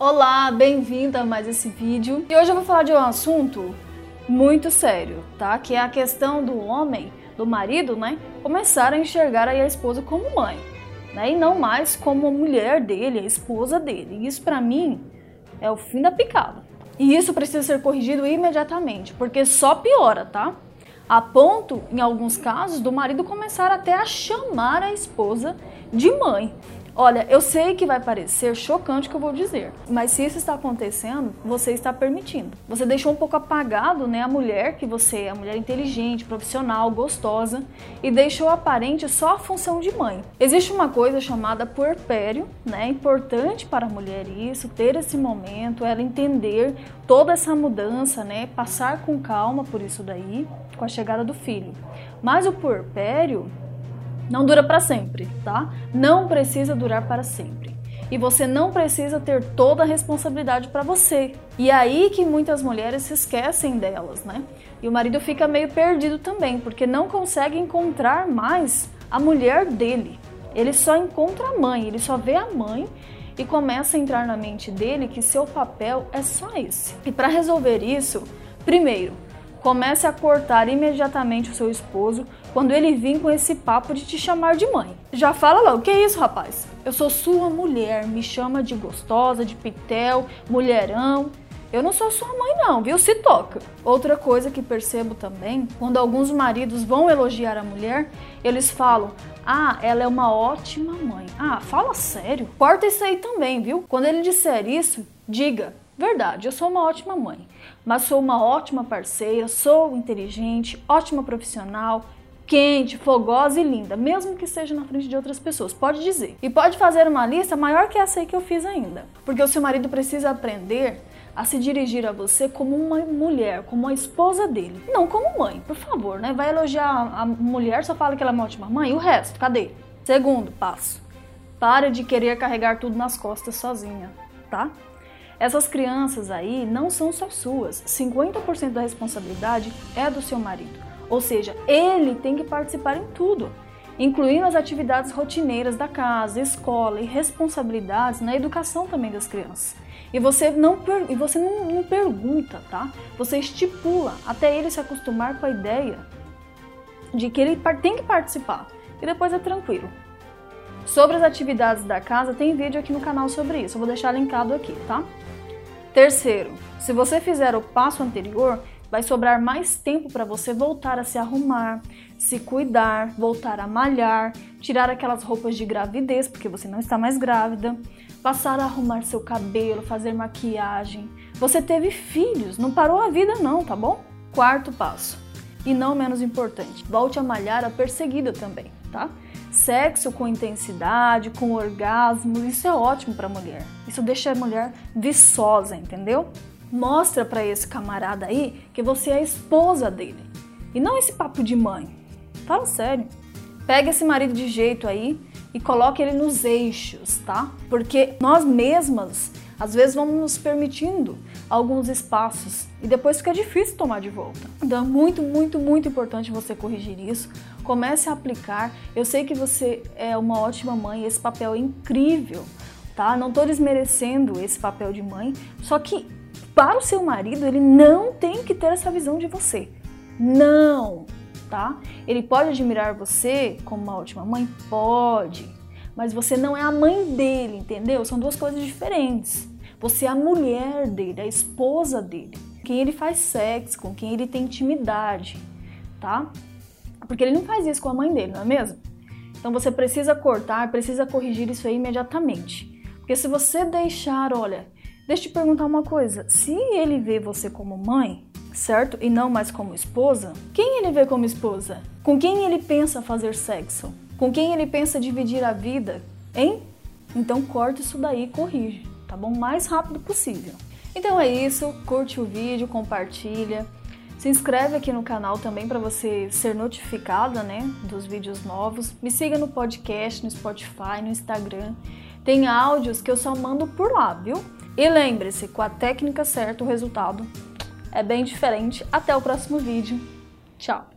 Olá, bem-vinda a mais esse vídeo. E hoje eu vou falar de um assunto muito sério, tá? Que é a questão do homem, do marido, né? Começar a enxergar aí a esposa como mãe, né? E não mais como a mulher dele, a esposa dele. E isso para mim é o fim da picada. E isso precisa ser corrigido imediatamente, porque só piora, tá? A ponto, em alguns casos, do marido começar até a chamar a esposa de mãe. Olha, eu sei que vai parecer chocante o que eu vou dizer, mas se isso está acontecendo, você está permitindo. Você deixou um pouco apagado, né, a mulher que você é, a mulher inteligente, profissional, gostosa, e deixou aparente só a função de mãe. Existe uma coisa chamada puerpério, né? É importante para a mulher isso, ter esse momento, ela entender toda essa mudança, né? Passar com calma por isso daí, com a chegada do filho. Mas o puerpério não dura para sempre, tá? Não precisa durar para sempre. E você não precisa ter toda a responsabilidade para você. E é aí que muitas mulheres se esquecem delas, né? E o marido fica meio perdido também, porque não consegue encontrar mais a mulher dele. Ele só encontra a mãe, ele só vê a mãe e começa a entrar na mente dele que seu papel é só esse. E para resolver isso, primeiro, comece a cortar imediatamente o seu esposo quando ele vir com esse papo de te chamar de mãe. Já fala lá, o que é isso, rapaz? Eu sou sua mulher, me chama de gostosa, de pitel, mulherão. Eu não sou sua mãe não, viu? Se toca. Outra coisa que percebo também, quando alguns maridos vão elogiar a mulher, eles falam: "Ah, ela é uma ótima mãe". Ah, fala sério. Corta isso aí também, viu? Quando ele disser isso, diga: Verdade, eu sou uma ótima mãe, mas sou uma ótima parceira, sou inteligente, ótima profissional, quente, fogosa e linda, mesmo que seja na frente de outras pessoas. Pode dizer. E pode fazer uma lista maior que essa aí que eu fiz ainda. Porque o seu marido precisa aprender a se dirigir a você como uma mulher, como a esposa dele, não como mãe, por favor, né? Vai elogiar a mulher, só fala que ela é uma ótima mãe, e o resto, cadê? Segundo passo, pare de querer carregar tudo nas costas sozinha, tá? Essas crianças aí não são só suas. 50% da responsabilidade é do seu marido. Ou seja, ele tem que participar em tudo, incluindo as atividades rotineiras da casa, escola e responsabilidades na educação também das crianças. E você não, e você não, não pergunta, tá? Você estipula até ele se acostumar com a ideia de que ele tem que participar. E depois é tranquilo. Sobre as atividades da casa, tem vídeo aqui no canal sobre isso. Eu vou deixar linkado aqui, tá? Terceiro, se você fizer o passo anterior, vai sobrar mais tempo para você voltar a se arrumar, se cuidar, voltar a malhar, tirar aquelas roupas de gravidez, porque você não está mais grávida, passar a arrumar seu cabelo, fazer maquiagem. Você teve filhos, não parou a vida não, tá bom? Quarto passo, e não menos importante, volte a malhar a perseguida também, tá? Sexo com intensidade, com orgasmo, isso é ótimo para a mulher. Isso deixa a mulher viçosa, entendeu? Mostra para esse camarada aí que você é a esposa dele. E não esse papo de mãe. Fala sério. Pega esse marido de jeito aí e coloque ele nos eixos, tá? Porque nós mesmas às vezes vamos nos permitindo alguns espaços e depois fica difícil tomar de volta. Então é muito, muito, muito importante você corrigir isso. Comece a aplicar. Eu sei que você é uma ótima mãe, esse papel é incrível, tá? Não estou desmerecendo esse papel de mãe, só que para o seu marido ele não tem que ter essa visão de você. Não, tá? Ele pode admirar você como uma ótima mãe? Pode. Mas você não é a mãe dele, entendeu? São duas coisas diferentes. Você é a mulher dele, a esposa dele, quem ele faz sexo, com quem ele tem intimidade, tá? Porque ele não faz isso com a mãe dele, não é mesmo? Então você precisa cortar, precisa corrigir isso aí imediatamente. Porque se você deixar, olha, deixa eu te perguntar uma coisa: se ele vê você como mãe, certo? E não mais como esposa, quem ele vê como esposa? Com quem ele pensa fazer sexo? Com quem ele pensa dividir a vida? Hein? Então corta isso daí e corrige tá bom? O mais rápido possível. Então é isso, curte o vídeo, compartilha. Se inscreve aqui no canal também para você ser notificada, né, dos vídeos novos. Me siga no podcast, no Spotify, no Instagram. Tem áudios que eu só mando por lá, viu? E lembre-se, com a técnica certa o resultado é bem diferente. Até o próximo vídeo. Tchau!